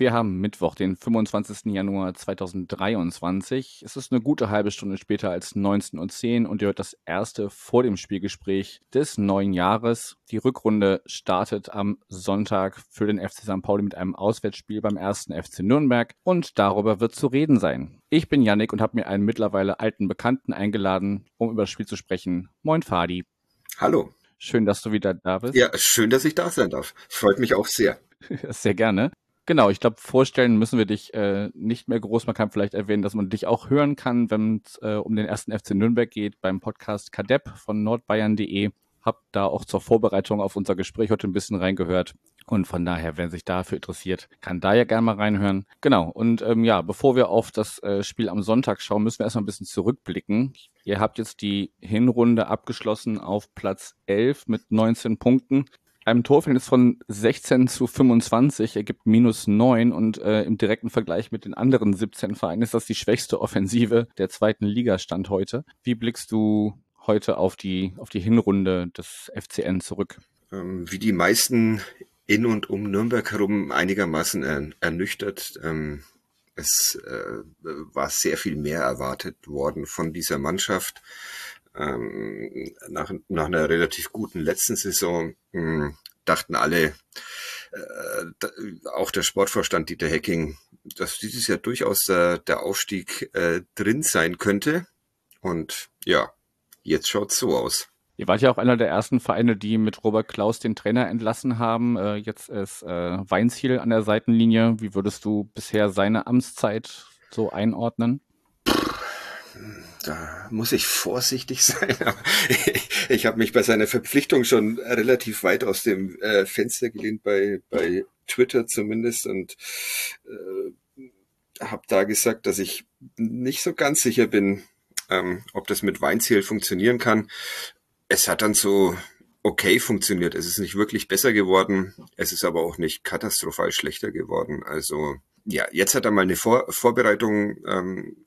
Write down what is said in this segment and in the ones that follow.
wir haben Mittwoch, den 25. Januar 2023. Es ist eine gute halbe Stunde später als 19.10 Uhr und ihr hört das erste vor dem Spielgespräch des neuen Jahres. Die Rückrunde startet am Sonntag für den FC St. Pauli mit einem Auswärtsspiel beim ersten FC Nürnberg und darüber wird zu reden sein. Ich bin Yannick und habe mir einen mittlerweile alten Bekannten eingeladen, um über das Spiel zu sprechen. Moin Fadi. Hallo. Schön, dass du wieder da bist. Ja, schön, dass ich da sein darf. Freut mich auch sehr. Sehr gerne. Genau, ich glaube, vorstellen müssen wir dich äh, nicht mehr groß. Man kann vielleicht erwähnen, dass man dich auch hören kann, wenn es äh, um den ersten FC Nürnberg geht, beim Podcast Kadepp von nordbayern.de. Hab da auch zur Vorbereitung auf unser Gespräch heute ein bisschen reingehört. Und von daher, wer sich dafür interessiert, kann da ja gerne mal reinhören. Genau, und ähm, ja, bevor wir auf das äh, Spiel am Sonntag schauen, müssen wir erstmal ein bisschen zurückblicken. Ihr habt jetzt die Hinrunde abgeschlossen auf Platz 11 mit 19 Punkten einem Torverhältnis von 16 zu 25 ergibt minus 9 und äh, im direkten Vergleich mit den anderen 17 Vereinen ist das die schwächste Offensive der zweiten Liga Stand heute. Wie blickst du heute auf die, auf die Hinrunde des FCN zurück? Ähm, wie die meisten in und um Nürnberg herum einigermaßen er, ernüchtert. Ähm, es äh, war sehr viel mehr erwartet worden von dieser Mannschaft ähm, nach, nach einer relativ guten letzten Saison mh, hm, dachten alle, äh, auch der Sportvorstand Dieter Hecking, dass dieses Jahr durchaus äh, der Aufstieg äh, drin sein könnte. Und ja, jetzt schaut's so aus. Ihr wart ja auch einer der ersten Vereine, die mit Robert Klaus den Trainer entlassen haben. Äh, jetzt ist äh, Weinziel an der Seitenlinie. Wie würdest du bisher seine Amtszeit so einordnen? Da muss ich vorsichtig sein. ich, habe mich bei seiner Verpflichtung schon relativ weit aus dem äh, Fenster gelehnt, bei, bei Twitter zumindest, und äh, habe da gesagt, dass ich nicht so ganz sicher bin, ähm, ob das mit Weinziel funktionieren kann. Es hat dann so okay funktioniert. Es ist nicht wirklich besser geworden. Es ist aber auch nicht katastrophal schlechter geworden. Also ja, jetzt hat er mal eine Vor Vorbereitung ähm,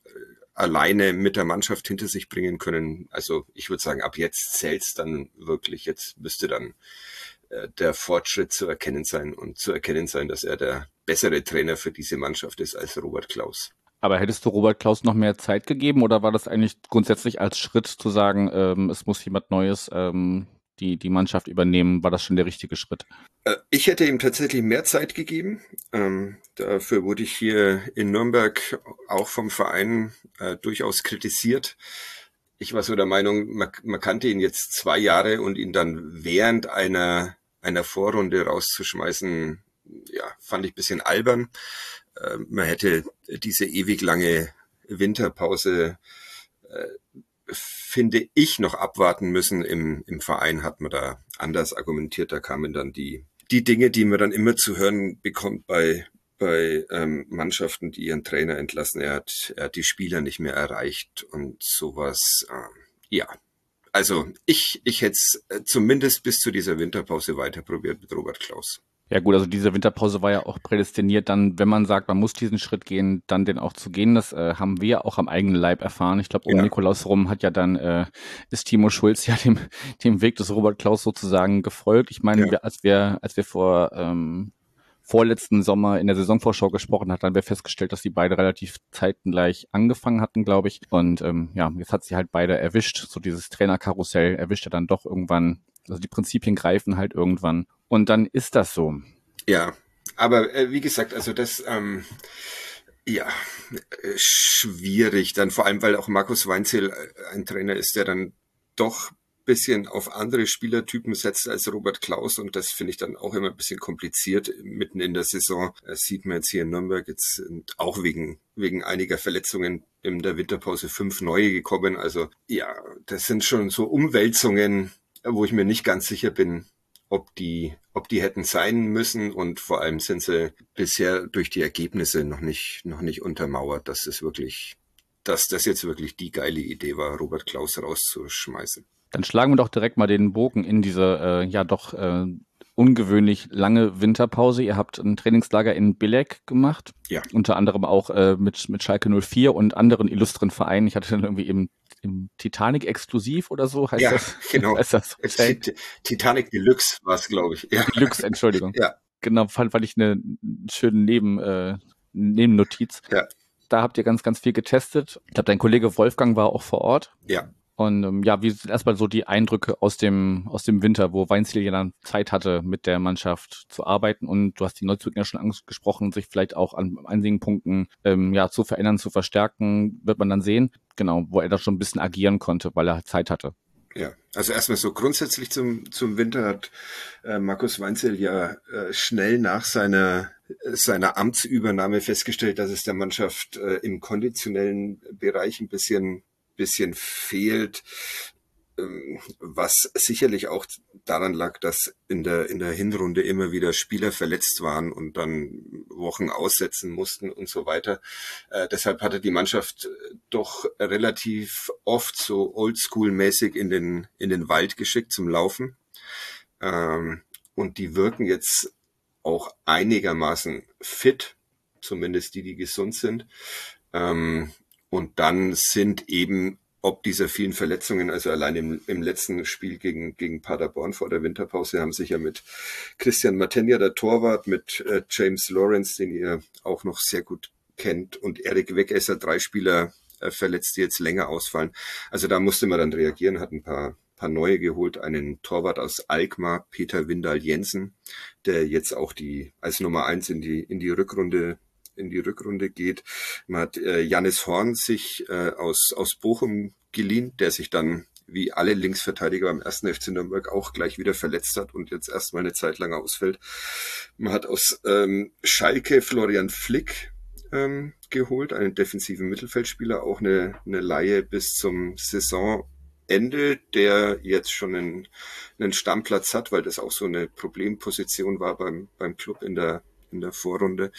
alleine mit der Mannschaft hinter sich bringen können. Also ich würde sagen, ab jetzt zählt's dann wirklich. Jetzt müsste dann äh, der Fortschritt zu erkennen sein und zu erkennen sein, dass er der bessere Trainer für diese Mannschaft ist als Robert Klaus. Aber hättest du Robert Klaus noch mehr Zeit gegeben oder war das eigentlich grundsätzlich als Schritt zu sagen, ähm, es muss jemand Neues ähm, die, die Mannschaft übernehmen? War das schon der richtige Schritt? Äh, ich hätte ihm tatsächlich mehr Zeit gegeben. Ähm, dafür wurde ich hier in Nürnberg auch vom Verein äh, durchaus kritisiert. Ich war so der Meinung, man, man kannte ihn jetzt zwei Jahre und ihn dann während einer, einer Vorrunde rauszuschmeißen, ja, fand ich bisschen albern. Äh, man hätte diese ewig lange Winterpause äh, finde ich, noch abwarten müssen. Im, im Verein hat man da anders argumentiert. Da kamen dann die, die Dinge, die man dann immer zu hören bekommt bei, bei ähm, Mannschaften, die ihren Trainer entlassen. Er hat, er hat die Spieler nicht mehr erreicht und sowas. Äh, ja, also ich, ich hätte es äh, zumindest bis zu dieser Winterpause weiter probiert mit Robert Klaus. Ja gut, also diese Winterpause war ja auch prädestiniert, dann, wenn man sagt, man muss diesen Schritt gehen, dann den auch zu gehen. Das äh, haben wir auch am eigenen Leib erfahren. Ich glaube, um ja. Nikolaus rum hat ja dann äh, ist Timo Schulz ja dem, dem Weg des Robert Klaus sozusagen gefolgt. Ich meine, ja. als wir, als wir vor ähm, vorletzten Sommer in der Saisonvorschau gesprochen hat, dann wir festgestellt, dass die beide relativ zeitgleich angefangen hatten, glaube ich. Und ähm, ja, jetzt hat sie halt beide erwischt. So dieses Trainerkarussell erwischt er dann doch irgendwann. Also die Prinzipien greifen halt irgendwann. Und dann ist das so. Ja, aber äh, wie gesagt, also das, ähm, ja, äh, schwierig dann, vor allem weil auch Markus Weinzel äh, ein Trainer ist, der dann doch bisschen auf andere Spielertypen setzt als Robert Klaus und das finde ich dann auch immer ein bisschen kompliziert mitten in der Saison. Das sieht man jetzt hier in Nürnberg jetzt auch wegen, wegen einiger Verletzungen in der Winterpause fünf neue gekommen. Also ja, das sind schon so Umwälzungen, wo ich mir nicht ganz sicher bin, ob die, ob die hätten sein müssen und vor allem sind sie bisher durch die Ergebnisse noch nicht, noch nicht untermauert, dass es wirklich, dass das jetzt wirklich die geile Idee war, Robert Klaus rauszuschmeißen. Dann schlagen wir doch direkt mal den Bogen in diese, äh, ja doch, äh, ungewöhnlich lange Winterpause. Ihr habt ein Trainingslager in Bilek gemacht. Ja. Unter anderem auch äh, mit, mit Schalke 04 und anderen illustren Vereinen. Ich hatte dann irgendwie eben im Titanic exklusiv oder so heißt ja, das. genau. Heißt das okay? Titanic Deluxe war es, glaube ich. Ja. Deluxe, Entschuldigung. ja. Genau, fand, fand ich eine schöne Neben, äh, Nebennotiz. Ja. Da habt ihr ganz, ganz viel getestet. Ich glaube, dein Kollege Wolfgang war auch vor Ort. Ja. Und ähm, ja, wie sind erstmal so die Eindrücke aus dem, aus dem Winter, wo Weinziel ja dann Zeit hatte, mit der Mannschaft zu arbeiten und du hast die Neuzugänge ja schon angesprochen, sich vielleicht auch an einigen Punkten ähm, ja, zu verändern, zu verstärken, wird man dann sehen. Genau, wo er da schon ein bisschen agieren konnte, weil er Zeit hatte. Ja, also erstmal so grundsätzlich zum, zum Winter hat äh, Markus Weinzel ja äh, schnell nach seiner, seiner Amtsübernahme festgestellt, dass es der Mannschaft äh, im konditionellen Bereich ein bisschen bisschen fehlt, ähm, was sicherlich auch daran lag, dass in der, in der Hinrunde immer wieder Spieler verletzt waren und dann Wochen aussetzen mussten und so weiter. Äh, deshalb hatte die Mannschaft doch relativ oft so oldschool-mäßig in den, in den Wald geschickt zum Laufen. Ähm, und die wirken jetzt auch einigermaßen fit, zumindest die, die gesund sind. Ähm, und dann sind eben ob dieser vielen Verletzungen, also allein im, im letzten Spiel gegen, gegen Paderborn vor der Winterpause haben sich ja mit Christian Matenja, der Torwart, mit äh, James Lawrence, den ihr auch noch sehr gut kennt, und Erik Wegesser, drei Spieler äh, verletzt, die jetzt länger ausfallen. Also da musste man dann reagieren, hat ein paar, paar neue geholt, einen Torwart aus Alkmaar, Peter Windal Jensen, der jetzt auch die als Nummer eins in die, in die Rückrunde in die Rückrunde geht. Man hat äh, Janis Horn sich äh, aus, aus Bochum geliehen, der sich dann wie alle Linksverteidiger beim ersten FC Nürnberg auch gleich wieder verletzt hat und jetzt erstmal eine Zeit lang ausfällt. Man hat aus ähm, Schalke Florian Flick ähm, geholt, einen defensiven Mittelfeldspieler, auch eine, eine Laie bis zum Saisonende, der jetzt schon einen, einen Stammplatz hat, weil das auch so eine Problemposition war beim, beim Club in der in der Vorrunde.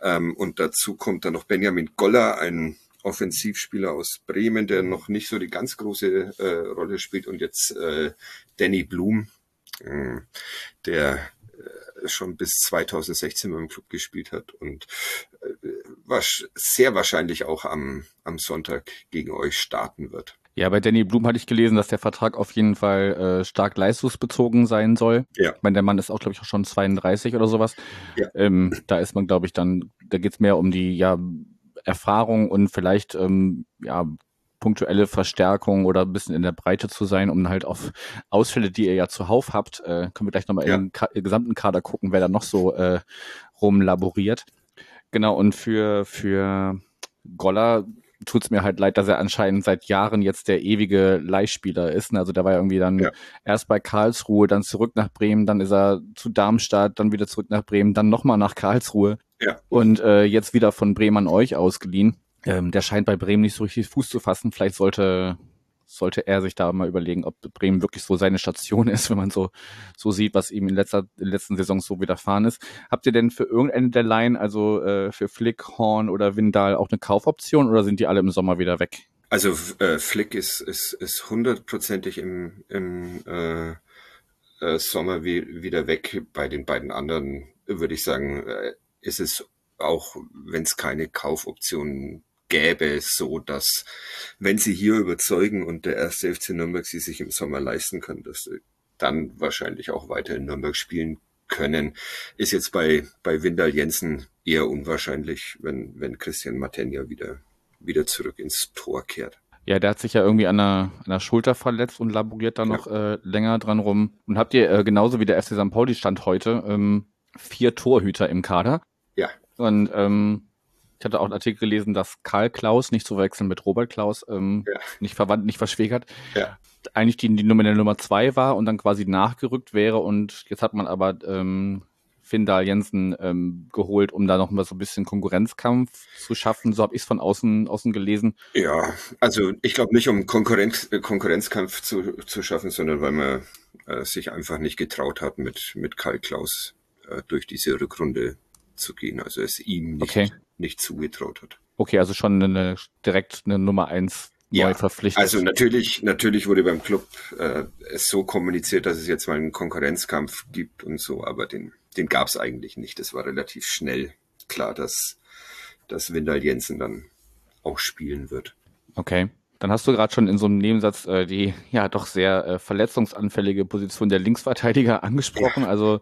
Ähm, und dazu kommt dann noch Benjamin Goller, ein Offensivspieler aus Bremen, der noch nicht so die ganz große äh, Rolle spielt. Und jetzt äh, Danny Blum, äh, der äh, schon bis 2016 beim Club gespielt hat und äh, was sehr wahrscheinlich auch am, am Sonntag gegen euch starten wird. Ja, bei Danny Blum hatte ich gelesen, dass der Vertrag auf jeden Fall äh, stark leistungsbezogen sein soll. Ja. Ich meine, der Mann ist auch, glaube ich, auch schon 32 oder sowas. Ja. Ähm, da ist man, glaube ich, dann, da geht's mehr um die ja, Erfahrung und vielleicht ähm, ja, punktuelle Verstärkung oder ein bisschen in der Breite zu sein, um halt auf Ausfälle, die ihr ja zuhauf habt, äh, können wir gleich nochmal ja. im Ka gesamten Kader gucken, wer da noch so äh, rumlaboriert. Genau, und für, für Goller tut's mir halt leid, dass er anscheinend seit Jahren jetzt der ewige Leihspieler ist. Also der war ja irgendwie dann ja. erst bei Karlsruhe, dann zurück nach Bremen, dann ist er zu Darmstadt, dann wieder zurück nach Bremen, dann nochmal nach Karlsruhe. Ja. Und äh, jetzt wieder von Bremen an euch ausgeliehen. Ähm, der scheint bei Bremen nicht so richtig Fuß zu fassen. Vielleicht sollte sollte er sich da mal überlegen, ob Bremen wirklich so seine Station ist, wenn man so, so sieht, was ihm in, letzter, in letzten Saisons so widerfahren ist. Habt ihr denn für irgendeine der Line, also äh, für Flick, Horn oder Windal, auch eine Kaufoption oder sind die alle im Sommer wieder weg? Also äh, Flick ist, ist, ist hundertprozentig im, im äh, äh, Sommer wie, wieder weg. Bei den beiden anderen würde ich sagen, äh, ist es auch, wenn es keine Kaufoptionen gäbe, so dass, wenn sie hier überzeugen und der erste FC Nürnberg sie sich im Sommer leisten können, dass sie dann wahrscheinlich auch weiter in Nürnberg spielen können, ist jetzt bei, bei Windal Jensen eher unwahrscheinlich, wenn, wenn Christian Matenja wieder, wieder zurück ins Tor kehrt. Ja, der hat sich ja irgendwie an der, an der Schulter verletzt und laboriert da noch ja. äh, länger dran rum. Und habt ihr äh, genauso wie der FC St. Pauli stand heute ähm, vier Torhüter im Kader? Ja. Und ähm, ich hatte auch einen Artikel gelesen, dass Karl Klaus, nicht zu verwechseln mit Robert Klaus, ähm, ja. nicht verwandt, nicht verschwägert, ja. eigentlich die, die Nummer der Nummer zwei war und dann quasi nachgerückt wäre. Und jetzt hat man aber ähm, Findal Jensen ähm, geholt, um da noch mal so ein bisschen Konkurrenzkampf zu schaffen. So habe ich es von außen, außen gelesen. Ja, also ich glaube nicht, um Konkurrenz, äh, Konkurrenzkampf zu, zu schaffen, sondern weil man äh, sich einfach nicht getraut hat, mit, mit Karl Klaus äh, durch diese Rückrunde zu gehen. Also es ihm nicht, okay. Nicht zugetraut hat. Okay, also schon eine, direkt eine Nummer eins ja, neu verpflichtet. Also natürlich, natürlich wurde beim Club äh, es so kommuniziert, dass es jetzt mal einen Konkurrenzkampf gibt und so, aber den, den gab es eigentlich nicht. Es war relativ schnell klar, dass, dass Windal Jensen dann auch spielen wird. Okay. Dann hast du gerade schon in so einem Nebensatz äh, die ja doch sehr äh, verletzungsanfällige Position der Linksverteidiger angesprochen. Ja. Also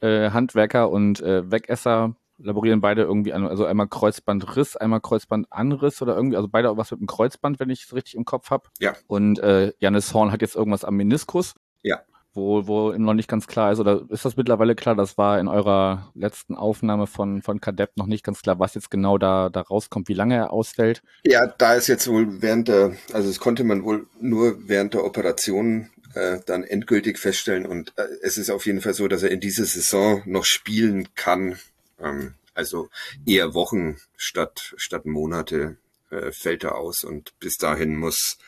äh, Handwerker und äh, Wegesser laborieren beide irgendwie an, also einmal Kreuzbandriss, einmal Kreuzbandanriss oder irgendwie, also beide was mit dem Kreuzband, wenn ich es richtig im Kopf habe. Ja. Und äh, Janis Horn hat jetzt irgendwas am Meniskus. Ja. Wo, wo noch nicht ganz klar ist, oder ist das mittlerweile klar? Das war in eurer letzten Aufnahme von, von Kadepp noch nicht ganz klar, was jetzt genau da, da rauskommt, wie lange er ausfällt. Ja, da ist jetzt wohl während der, also es konnte man wohl nur während der Operation äh, dann endgültig feststellen und äh, es ist auf jeden Fall so, dass er in dieser Saison noch spielen kann. Ähm, also eher Wochen statt, statt Monate äh, fällt er aus und bis dahin muss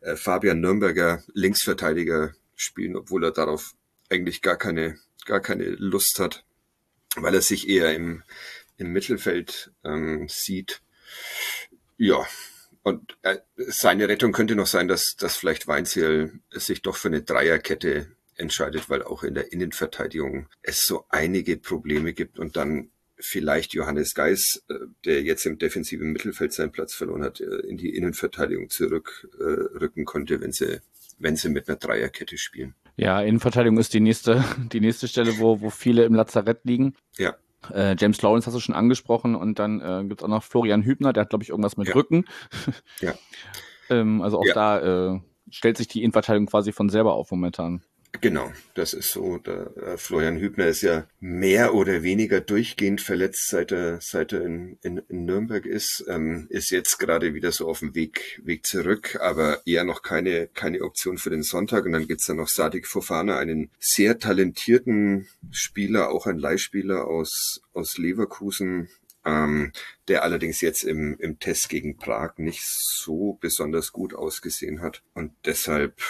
äh, Fabian Nürnberger Linksverteidiger spielen, obwohl er darauf eigentlich gar keine, gar keine Lust hat, weil er sich eher im, im Mittelfeld ähm, sieht. Ja, und äh, seine Rettung könnte noch sein, dass, dass vielleicht Weinziel sich doch für eine Dreierkette entscheidet, weil auch in der Innenverteidigung es so einige Probleme gibt und dann vielleicht Johannes Geis, äh, der jetzt im defensiven Mittelfeld seinen Platz verloren hat, äh, in die Innenverteidigung zurückrücken konnte, wenn sie, wenn sie mit einer Dreierkette spielen. Ja, Innenverteidigung ist die nächste, die nächste Stelle, wo, wo viele im Lazarett liegen. Ja. Äh, James Lawrence hast du schon angesprochen und dann äh, gibt es auch noch Florian Hübner, der hat, glaube ich, irgendwas mit ja. Rücken. ja. ähm, also auch ja. da äh, stellt sich die Innenverteidigung quasi von selber auf momentan. Genau, das ist so. Der, äh, Florian Hübner ist ja mehr oder weniger durchgehend verletzt, seit er, seit er in, in, in Nürnberg ist. Ähm, ist jetzt gerade wieder so auf dem Weg, Weg zurück, aber eher noch keine, keine Option für den Sonntag. Und dann gibt's da noch Sadik Fofana, einen sehr talentierten Spieler, auch ein Leihspieler aus, aus Leverkusen, ähm, der allerdings jetzt im, im Test gegen Prag nicht so besonders gut ausgesehen hat. Und deshalb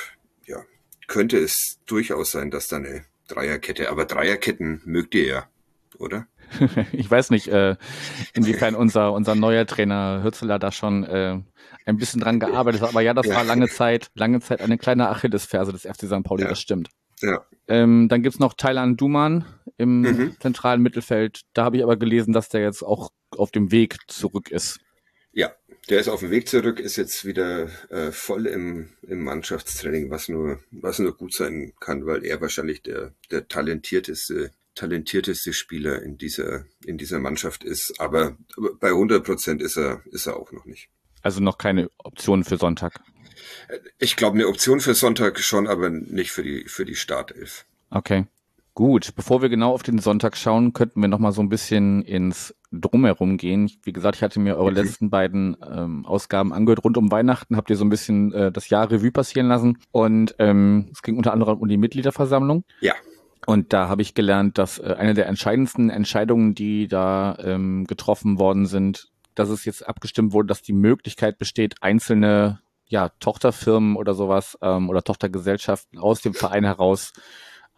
könnte es durchaus sein, dass da eine Dreierkette, aber Dreierketten mögt ihr ja, oder? ich weiß nicht, äh, inwiefern unser, unser neuer Trainer Hürzeler da schon äh, ein bisschen dran gearbeitet hat. Aber ja, das ja. war lange Zeit, lange Zeit eine kleine Achillesferse des FC St. Pauli, ja. das stimmt. Ja. Ähm, dann gibt's noch Thailand Duman im mhm. zentralen Mittelfeld. Da habe ich aber gelesen, dass der jetzt auch auf dem Weg zurück ist. Ja, der ist auf dem Weg zurück, ist jetzt wieder äh, voll im, im Mannschaftstraining, was nur, was nur gut sein kann, weil er wahrscheinlich der, der talentierteste, talentierteste Spieler in dieser, in dieser Mannschaft ist. Aber bei 100 Prozent ist er, ist er auch noch nicht. Also noch keine Option für Sonntag? Ich glaube, eine Option für Sonntag schon, aber nicht für die, für die Startelf. Okay. Gut, bevor wir genau auf den Sonntag schauen, könnten wir noch mal so ein bisschen ins Drumherum gehen. Wie gesagt, ich hatte mir eure letzten beiden ähm, Ausgaben angehört. Rund um Weihnachten habt ihr so ein bisschen äh, das Jahr Revue passieren lassen. Und ähm, es ging unter anderem um die Mitgliederversammlung. Ja. Und da habe ich gelernt, dass äh, eine der entscheidendsten Entscheidungen, die da ähm, getroffen worden sind, dass es jetzt abgestimmt wurde, dass die Möglichkeit besteht, einzelne ja, Tochterfirmen oder sowas ähm, oder Tochtergesellschaften aus dem Verein heraus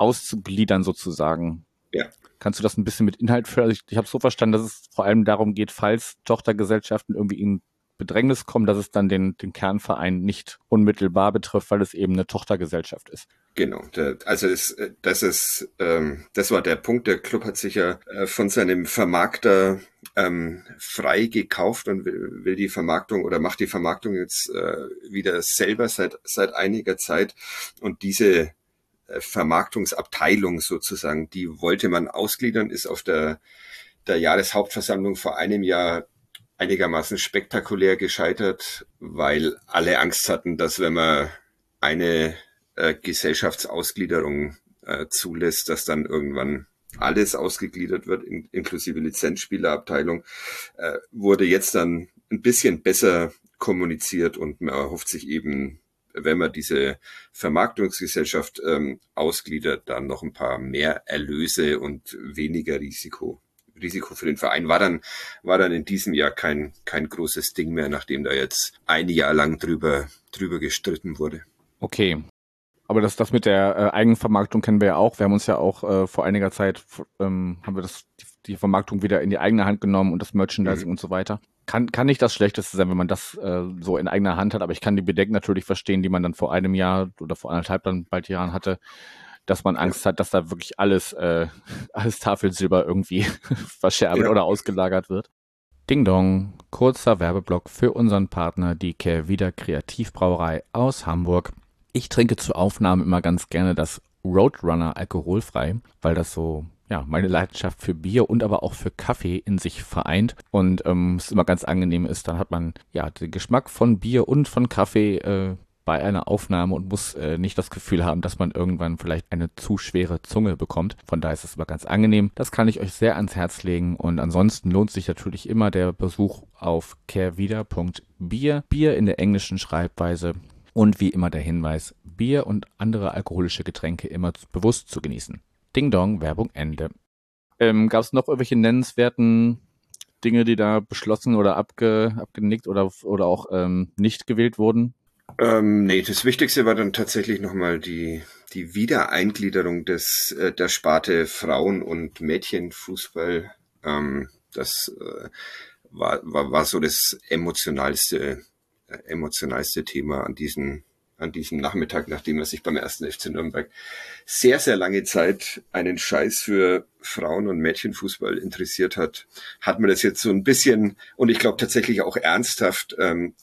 auszugliedern sozusagen. Ja. Kannst du das ein bisschen mit Inhalt führen? Also ich, ich habe so verstanden, dass es vor allem darum geht, falls Tochtergesellschaften irgendwie in Bedrängnis kommen, dass es dann den, den Kernverein nicht unmittelbar betrifft, weil es eben eine Tochtergesellschaft ist. Genau, also das, das ist, ähm, das war der Punkt. Der Club hat sich ja äh, von seinem Vermarkter ähm, frei gekauft und will, will die Vermarktung oder macht die Vermarktung jetzt äh, wieder selber seit seit einiger Zeit. Und diese Vermarktungsabteilung sozusagen, die wollte man ausgliedern, ist auf der, der Jahreshauptversammlung vor einem Jahr einigermaßen spektakulär gescheitert, weil alle Angst hatten, dass wenn man eine äh, Gesellschaftsausgliederung äh, zulässt, dass dann irgendwann alles ausgegliedert wird, in, inklusive Lizenzspielerabteilung, äh, wurde jetzt dann ein bisschen besser kommuniziert und man erhofft sich eben wenn man diese Vermarktungsgesellschaft ähm, ausgliedert, dann noch ein paar mehr Erlöse und weniger Risiko. Risiko für den Verein war dann, war dann in diesem Jahr kein, kein großes Ding mehr, nachdem da jetzt ein Jahr lang drüber, drüber gestritten wurde. Okay. Aber das, das mit der äh, Eigenvermarktung kennen wir ja auch. Wir haben uns ja auch äh, vor einiger Zeit, ähm, haben wir das, die, die Vermarktung wieder in die eigene Hand genommen und das Merchandising mhm. und so weiter. Kann, kann nicht das Schlechteste sein, wenn man das äh, so in eigener Hand hat, aber ich kann die Bedenken natürlich verstehen, die man dann vor einem Jahr oder vor anderthalb dann bald Jahren hatte, dass man Angst hat, dass da wirklich alles, äh, alles Tafelsilber irgendwie verscherbelt ja. oder ausgelagert wird. Ding Dong, kurzer Werbeblock für unseren Partner, die Kehrwieder Kreativbrauerei aus Hamburg. Ich trinke zur Aufnahme immer ganz gerne das Roadrunner alkoholfrei, weil das so ja, meine Leidenschaft für Bier und aber auch für Kaffee in sich vereint und ähm, es immer ganz angenehm ist, dann hat man ja den Geschmack von Bier und von Kaffee äh, bei einer Aufnahme und muss äh, nicht das Gefühl haben, dass man irgendwann vielleicht eine zu schwere Zunge bekommt. Von daher ist es immer ganz angenehm. Das kann ich euch sehr ans Herz legen und ansonsten lohnt sich natürlich immer der Besuch auf carewieder.bier, Bier in der englischen Schreibweise und wie immer der Hinweis, Bier und andere alkoholische Getränke immer bewusst zu genießen. Ding Dong, Werbung Ende. Ähm, Gab es noch irgendwelche nennenswerten Dinge, die da beschlossen oder abge, abgenickt oder, oder auch ähm, nicht gewählt wurden? Ähm, nee, das Wichtigste war dann tatsächlich nochmal die, die Wiedereingliederung des, äh, der Sparte Frauen- und Mädchenfußball. Ähm, das äh, war, war, war so das emotionalste, äh, emotionalste Thema an diesem an diesem Nachmittag, nachdem er sich beim ersten FC Nürnberg sehr, sehr lange Zeit einen Scheiß für Frauen- und Mädchenfußball interessiert hat, hat man das jetzt so ein bisschen und ich glaube tatsächlich auch ernsthaft ähm,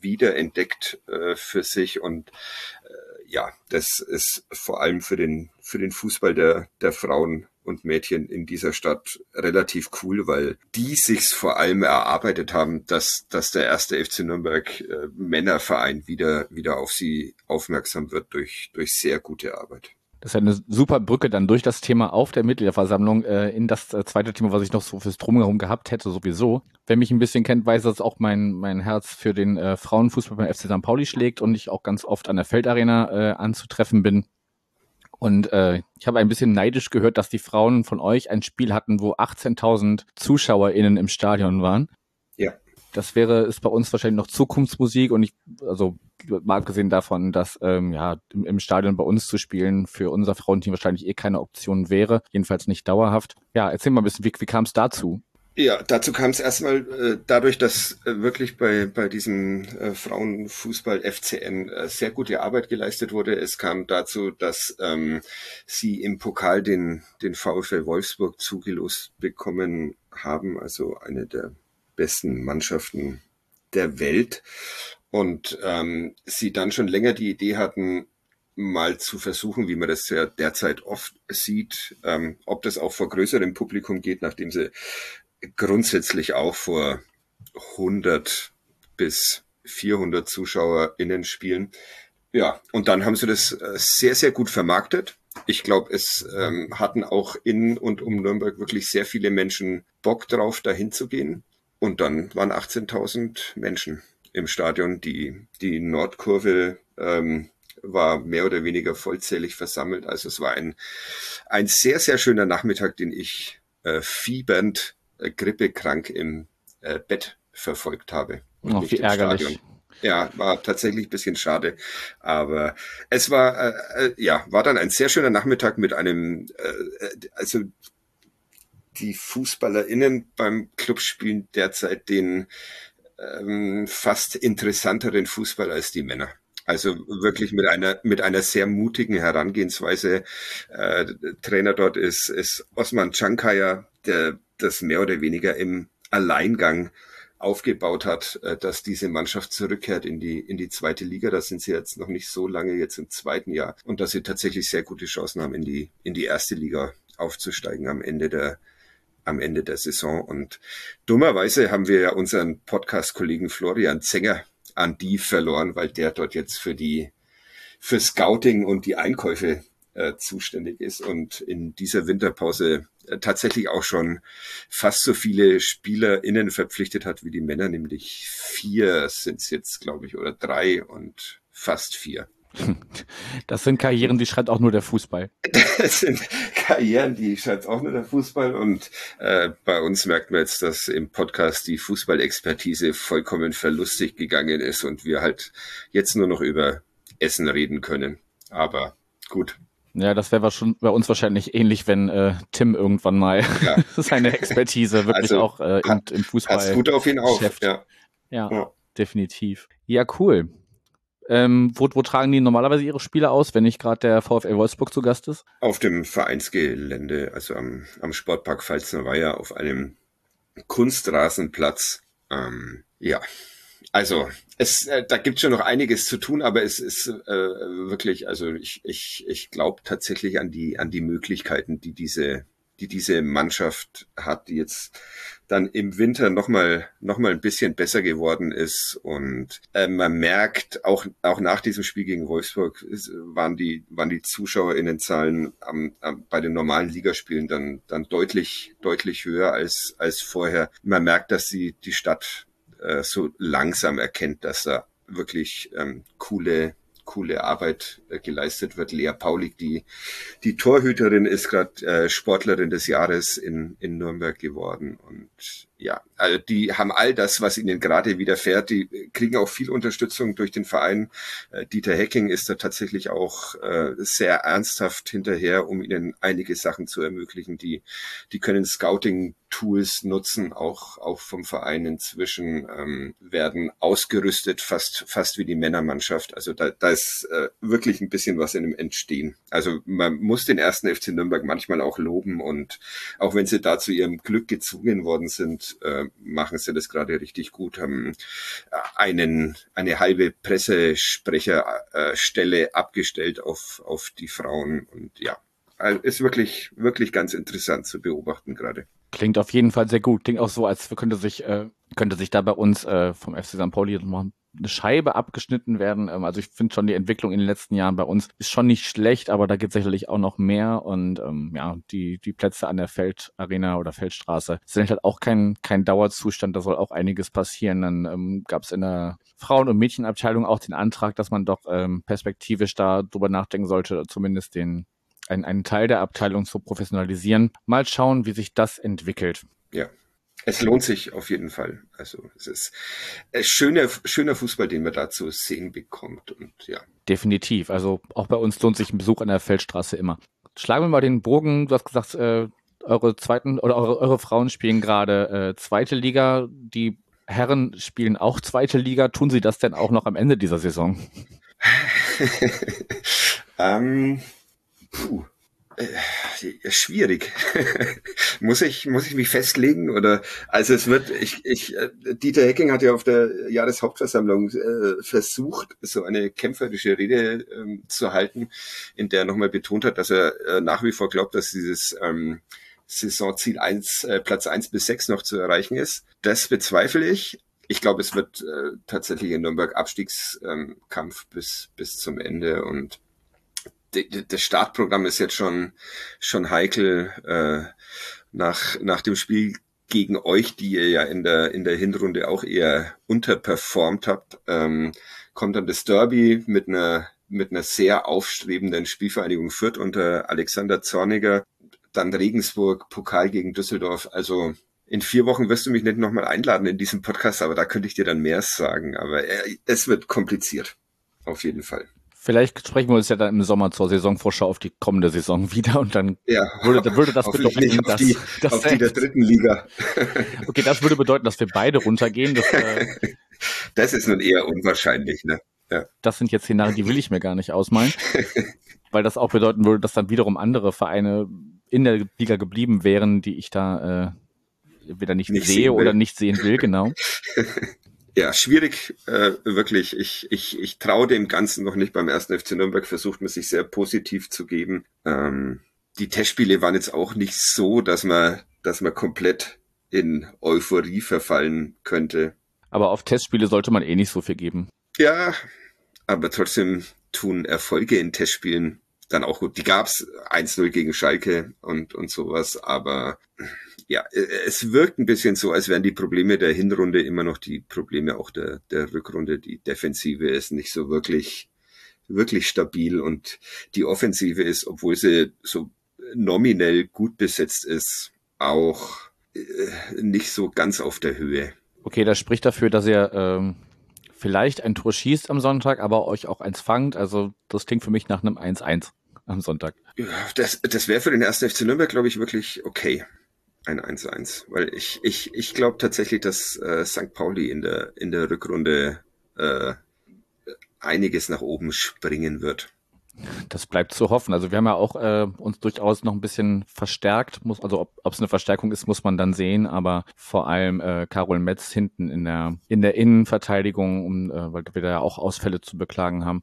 wiederentdeckt äh, für sich und äh, ja, das ist vor allem für den für den Fußball der der Frauen und Mädchen in dieser Stadt relativ cool, weil die sich's vor allem erarbeitet haben, dass, dass der erste FC Nürnberg äh, Männerverein wieder, wieder auf sie aufmerksam wird durch, durch sehr gute Arbeit. Das ist eine super Brücke dann durch das Thema auf der Mitgliederversammlung äh, in das äh, zweite Thema, was ich noch so fürs Drumherum gehabt hätte, sowieso. Wer mich ein bisschen kennt, weiß, dass auch mein, mein Herz für den äh, Frauenfußball beim FC St. Pauli schlägt und ich auch ganz oft an der Feldarena äh, anzutreffen bin. Und äh, ich habe ein bisschen neidisch gehört, dass die Frauen von euch ein Spiel hatten, wo 18.000 ZuschauerInnen im Stadion waren. Ja. Das wäre, ist bei uns wahrscheinlich noch Zukunftsmusik und ich, also mal abgesehen davon, dass ähm, ja im, im Stadion bei uns zu spielen für unser Frauenteam wahrscheinlich eh keine Option wäre, jedenfalls nicht dauerhaft. Ja, erzähl mal ein bisschen, wie, wie kam es dazu? Ja, dazu kam es erstmal äh, dadurch, dass äh, wirklich bei, bei diesem äh, Frauenfußball FCN äh, sehr gute Arbeit geleistet wurde. Es kam dazu, dass ähm, sie im Pokal den, den VfL Wolfsburg zugelost bekommen haben, also eine der besten Mannschaften der Welt. Und ähm, sie dann schon länger die Idee hatten, mal zu versuchen, wie man das ja derzeit oft sieht, ähm, ob das auch vor größerem Publikum geht, nachdem sie grundsätzlich auch vor 100 bis 400 ZuschauerInnen spielen. Ja, und dann haben sie das äh, sehr, sehr gut vermarktet. Ich glaube, es ähm, hatten auch in und um Nürnberg wirklich sehr viele Menschen Bock drauf, dahin zu gehen. Und dann waren 18.000 Menschen im Stadion. Die, die Nordkurve ähm, war mehr oder weniger vollzählig versammelt. Also es war ein, ein sehr, sehr schöner Nachmittag, den ich äh, fiebernd grippekrank im äh, Bett verfolgt habe. Und oh, wie ärgerlich. Stadion. Ja, war tatsächlich ein bisschen schade. Aber es war, äh, äh, ja, war dann ein sehr schöner Nachmittag mit einem, äh, äh also die FußballerInnen beim Club spielen derzeit den ähm, fast interessanteren Fußball als die Männer. Also wirklich mit einer mit einer sehr mutigen Herangehensweise. Äh, Trainer dort ist ist Osman Chankaya, der das mehr oder weniger im Alleingang aufgebaut hat, äh, dass diese Mannschaft zurückkehrt in die, in die zweite Liga. Da sind sie jetzt noch nicht so lange jetzt im zweiten Jahr und dass sie tatsächlich sehr gute Chancen haben, in die, in die erste Liga aufzusteigen am Ende der, am Ende der Saison. Und dummerweise haben wir ja unseren Podcast-Kollegen Florian Zenger an die verloren, weil der dort jetzt für die, für Scouting und die Einkäufe äh, zuständig ist und in dieser Winterpause äh, tatsächlich auch schon fast so viele SpielerInnen verpflichtet hat wie die Männer, nämlich vier sind es jetzt, glaube ich, oder drei und fast vier. Das sind Karrieren, die schreibt auch nur der Fußball. Das sind Karrieren, die schreibt auch nur der Fußball. Und äh, bei uns merkt man jetzt, dass im Podcast die Fußballexpertise vollkommen verlustig gegangen ist und wir halt jetzt nur noch über Essen reden können. Aber gut, Ja, das wäre schon bei uns wahrscheinlich ähnlich, wenn äh, Tim irgendwann mal ja. seine Expertise wirklich also, auch äh, im, im Fußball. Passt gut auf ihn auf. Ja. Ja, ja, definitiv. Ja, cool. Ähm, wo, wo tragen die normalerweise ihre Spiele aus, wenn nicht gerade der VfL Wolfsburg zu Gast ist? Auf dem Vereinsgelände, also am, am Sportpark Pfalzner Weiher auf einem Kunstrasenplatz. Ähm, ja, also es, äh, da gibt schon noch einiges zu tun, aber es ist äh, wirklich, also ich, ich, ich glaube tatsächlich an die, an die Möglichkeiten, die diese, die diese Mannschaft hat, die jetzt dann im Winter nochmal noch mal ein bisschen besser geworden ist. Und äh, man merkt, auch, auch nach diesem Spiel gegen Wolfsburg ist, waren die, waren die ZuschauerInnenzahlen am, am, bei den normalen Ligaspielen dann, dann deutlich, deutlich höher als, als vorher. Man merkt, dass sie die Stadt äh, so langsam erkennt, dass da wirklich ähm, coole coole Arbeit äh, geleistet wird. Lea Paulik, die, die Torhüterin, ist gerade äh, Sportlerin des Jahres in, in Nürnberg geworden. Und ja, also die haben all das, was ihnen gerade widerfährt. Die kriegen auch viel Unterstützung durch den Verein. Äh, Dieter Hecking ist da tatsächlich auch äh, sehr ernsthaft hinterher, um ihnen einige Sachen zu ermöglichen. Die, die können Scouting Tools nutzen, auch, auch vom Verein inzwischen, ähm, werden ausgerüstet, fast, fast wie die Männermannschaft. Also da, da ist äh, wirklich ein bisschen was in dem Entstehen. Also man muss den ersten FC Nürnberg manchmal auch loben und auch wenn sie da zu ihrem Glück gezwungen worden sind, äh, machen sie das gerade richtig gut, haben äh, einen, eine halbe Pressesprecherstelle abgestellt auf, auf die Frauen und ja, also ist wirklich, wirklich ganz interessant zu beobachten gerade. Klingt auf jeden Fall sehr gut. Klingt auch so, als könnte sich, äh, könnte sich da bei uns äh, vom FC St. Pauli noch eine Scheibe abgeschnitten werden. Ähm, also ich finde schon die Entwicklung in den letzten Jahren bei uns ist schon nicht schlecht, aber da gibt es sicherlich auch noch mehr. Und ähm, ja, die, die Plätze an der Feldarena oder Feldstraße sind halt auch kein, kein Dauerzustand. Da soll auch einiges passieren. Dann ähm, gab es in der Frauen- und Mädchenabteilung auch den Antrag, dass man doch ähm, perspektivisch da drüber nachdenken sollte, zumindest den einen, einen Teil der Abteilung zu professionalisieren. Mal schauen, wie sich das entwickelt. Ja. Es lohnt sich auf jeden Fall. Also es ist ein schöner, schöner Fußball, den man da zu sehen bekommt. Und ja. Definitiv. Also auch bei uns lohnt sich ein Besuch an der Feldstraße immer. Schlagen wir mal den Bogen. Du hast gesagt, äh, eure zweiten oder eure, eure Frauen spielen gerade äh, zweite Liga. Die Herren spielen auch zweite Liga. Tun sie das denn auch noch am Ende dieser Saison? ähm, Puh. Äh, schwierig. muss ich muss ich mich festlegen oder also es wird ich ich äh, Dieter Hecking hat ja auf der Jahreshauptversammlung äh, versucht so eine kämpferische Rede ähm, zu halten, in der er nochmal betont hat, dass er äh, nach wie vor glaubt, dass dieses ähm, Saisonziel eins äh, Platz eins bis sechs noch zu erreichen ist. Das bezweifle ich. Ich glaube, es wird äh, tatsächlich in Nürnberg Abstiegskampf bis bis zum Ende und das Startprogramm ist jetzt schon schon heikel äh, nach nach dem Spiel gegen euch, die ihr ja in der in der Hinrunde auch eher unterperformt habt, ähm, kommt dann das Derby mit einer mit einer sehr aufstrebenden Spielvereinigung Fürth unter Alexander Zorniger, dann Regensburg, Pokal gegen Düsseldorf. Also in vier Wochen wirst du mich nicht nochmal einladen in diesem Podcast, aber da könnte ich dir dann mehr sagen. Aber äh, es wird kompliziert. Auf jeden Fall. Vielleicht sprechen wir uns ja dann im Sommer zur Saisonvorschau auf die kommende Saison wieder und dann ja, würde, würde das bedeuten, dass, die, dass auf die der dritten Liga. okay, das würde bedeuten, dass wir beide runtergehen. Das, äh, das ist nun eher unwahrscheinlich, ne? Ja. Das sind jetzt Szenarien, die will ich mir gar nicht ausmalen, weil das auch bedeuten würde, dass dann wiederum andere Vereine in der Liga geblieben wären, die ich da äh, wieder nicht, nicht sehe oder nicht sehen will, genau. Ja, schwierig, äh, wirklich. Ich, ich, ich traue dem Ganzen noch nicht. Beim ersten FC Nürnberg versucht man sich sehr positiv zu geben. Ähm, die Testspiele waren jetzt auch nicht so, dass man, dass man komplett in Euphorie verfallen könnte. Aber auf Testspiele sollte man eh nicht so viel geben. Ja, aber trotzdem tun Erfolge in Testspielen dann auch gut. Die gab's 1-0 gegen Schalke und, und sowas, aber ja, äh, es wirkt ein bisschen so, als wären die Probleme der Hinrunde immer noch die Probleme auch der, der Rückrunde. Die Defensive ist nicht so wirklich, wirklich stabil und die Offensive ist, obwohl sie so nominell gut besetzt ist, auch äh, nicht so ganz auf der Höhe. Okay, das spricht dafür, dass ihr ähm, vielleicht ein Tor schießt am Sonntag, aber euch auch eins fangt. Also das klingt für mich nach einem 1-1. am Sonntag. Das, das wäre für den ersten FC Nürnberg, glaube ich, wirklich okay. Ein 1-1. Weil ich, ich, ich glaube tatsächlich, dass äh, St. Pauli in der, in der Rückrunde äh, einiges nach oben springen wird. Das bleibt zu hoffen. Also wir haben ja auch äh, uns durchaus noch ein bisschen verstärkt. Muss, also ob es eine Verstärkung ist, muss man dann sehen. Aber vor allem äh, Carol Metz hinten in der in der Innenverteidigung, um, äh, weil wir da ja auch Ausfälle zu beklagen haben,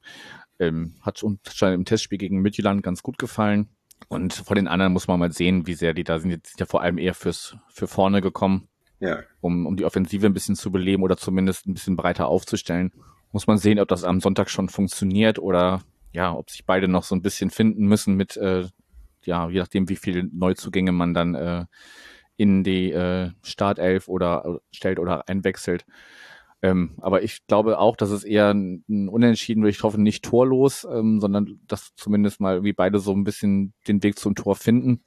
ähm, hat uns schon im Testspiel gegen Midtjylland ganz gut gefallen. Und von den anderen muss man mal sehen, wie sehr die da sind. Jetzt sind ja vor allem eher fürs für vorne gekommen, Ja. um, um die Offensive ein bisschen zu beleben oder zumindest ein bisschen breiter aufzustellen. Muss man sehen, ob das am Sonntag schon funktioniert oder ja, ob sich beide noch so ein bisschen finden müssen mit, äh, ja, je nachdem, wie viele Neuzugänge man dann äh, in die äh, Startelf oder äh, stellt oder einwechselt. Ähm, aber ich glaube auch, dass es eher ein ein Unentschieden wird. Ich hoffe nicht torlos, ähm, sondern dass zumindest mal wie beide so ein bisschen den Weg zum Tor finden.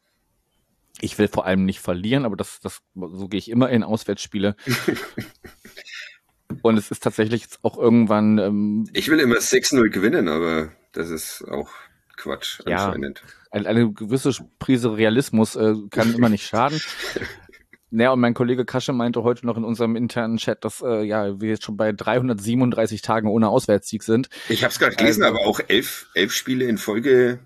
Ich will vor allem nicht verlieren, aber das, das, so gehe ich immer in Auswärtsspiele. Und es ist tatsächlich jetzt auch irgendwann, ähm, Ich will immer 6-0 gewinnen, aber das ist auch Quatsch Ja. anscheinend. eine, eine gewisse Prise Realismus äh, kann immer nicht schaden. Naja, und mein Kollege Kasche meinte heute noch in unserem internen Chat, dass äh, ja, wir jetzt schon bei 337 Tagen ohne Auswärtssieg sind. Ich habe es gerade gelesen, Also- aber auch elf, elf Spiele in Folge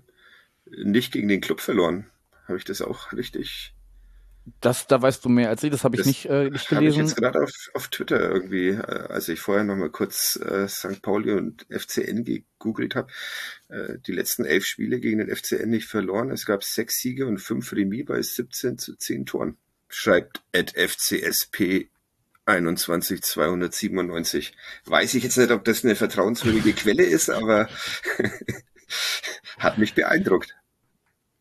nicht gegen den Club verloren. Habe ich das auch richtig? Das, da weißt du mehr als ich, das habe ich Das nicht, äh, nicht Habe ich gelesen. jetzt gerade auf, auf Twitter irgendwie, äh, als ich vorher noch mal kurz äh, St. Pauli und FCN gegoogelt habe, äh, die letzten elf Spiele gegen den FCN nicht verloren. Es gab sechs Siege und fünf Remis bei 17 zu 10 Toren. Schreibt at FCSP 21297. Weiß ich jetzt nicht, ob das eine vertrauenswürdige Quelle ist, aber hat mich beeindruckt.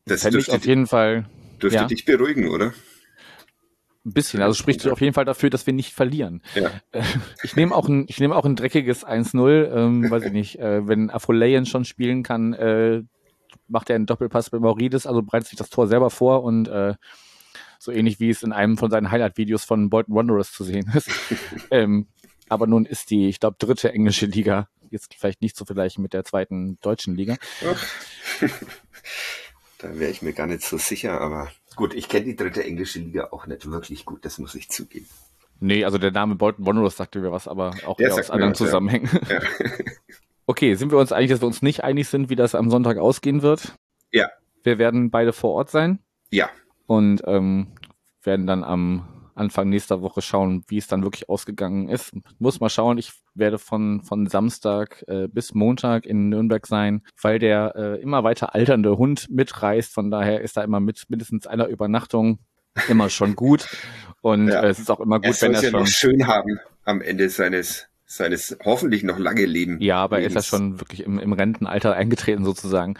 Das Fände ich dürfte, auf jeden Fall dürfte ja. dich beruhigen, oder? ein bisschen. Also spricht auf jeden Fall dafür, dass wir nicht verlieren. Ja. Äh, Ich nehme auch ein, ich nehme auch ein dreckiges 1-0, ähm, weiß ich nicht, äh, wenn Afolayan schon spielen kann, äh, macht er einen Doppelpass bei Maurides, also bereitet sich das Tor selber vor und äh, so ähnlich wie es in einem von seinen Highlight-Videos von Bolton Wanderers zu sehen ist. ähm, aber nun ist die, ich glaube, dritte englische Liga jetzt vielleicht nicht zu vergleichen mit der zweiten deutschen Liga. Da wäre ich mir gar nicht so sicher, aber gut, ich kenne die dritte englische Liga auch nicht wirklich gut, das muss ich zugeben. Nee, also der Name Bolton Wanderers sagte mir was, aber auch Der eher aus anderen was, ja. Zusammenhängen. Ja. Okay, sind wir uns einig, dass wir uns nicht einig sind, wie das am Sonntag ausgehen wird? Ja. Wir werden beide vor Ort sein Ja, und ähm, werden dann am Anfang nächster Woche schauen, wie es dann wirklich ausgegangen ist. Muss mal schauen. Ich werde von, von Samstag äh, bis Montag in Nürnberg sein, weil der äh, immer weiter alternde Hund mitreist. Von daher ist da immer mit mindestens einer Übernachtung immer schon gut. Und Ja. äh, es ist auch immer er gut, soll wenn es er ja schon. schön haben am Ende seines, seines hoffentlich noch lange Leben. Ja, aber er ist ja Lebens. schon wirklich im, im Rentenalter eingetreten sozusagen.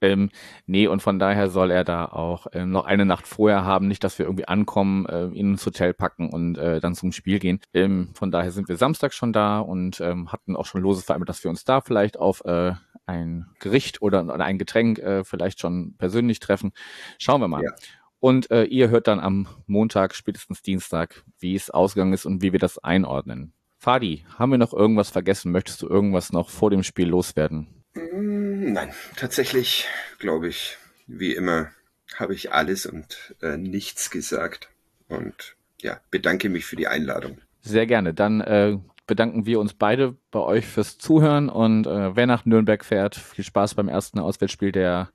Ähm, nee, und von daher soll er da auch ähm, noch eine Nacht vorher haben, nicht, dass wir irgendwie ankommen, äh, ihn ins Hotel packen und äh, dann zum Spiel gehen. Ähm, von daher sind wir Samstag schon da und ähm, hatten auch schon lose vereinbart, dass wir uns da vielleicht auf äh, ein Gericht oder, oder ein Getränk äh, vielleicht schon persönlich treffen. Schauen wir mal. Ja. Und äh, ihr hört dann am Montag, spätestens Dienstag, wie es ausgegangen ist und wie wir das einordnen. Fadi, haben wir noch irgendwas vergessen? Möchtest du irgendwas noch vor dem Spiel loswerden? Mm, Nein, tatsächlich glaube ich, wie immer, habe ich alles und äh, nichts gesagt. Und ja, bedanke mich für die Einladung. Sehr gerne. Dann äh, bedanken wir uns beide bei euch fürs Zuhören und äh, wer nach Nürnberg fährt, viel Spaß beim ersten Auswärtsspiel der,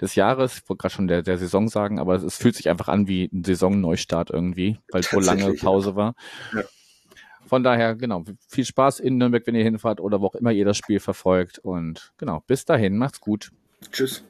des Jahres. Ich wollte gerade schon der, der Saison sagen, aber es, es fühlt sich einfach an wie ein Saisonneustart irgendwie, weil so lange. Pause war. Ja. Von daher, genau, viel Spaß in Nürnberg, wenn ihr hinfahrt oder wo auch immer ihr das Spiel verfolgt. Und genau, bis dahin, macht's gut. Tschüss.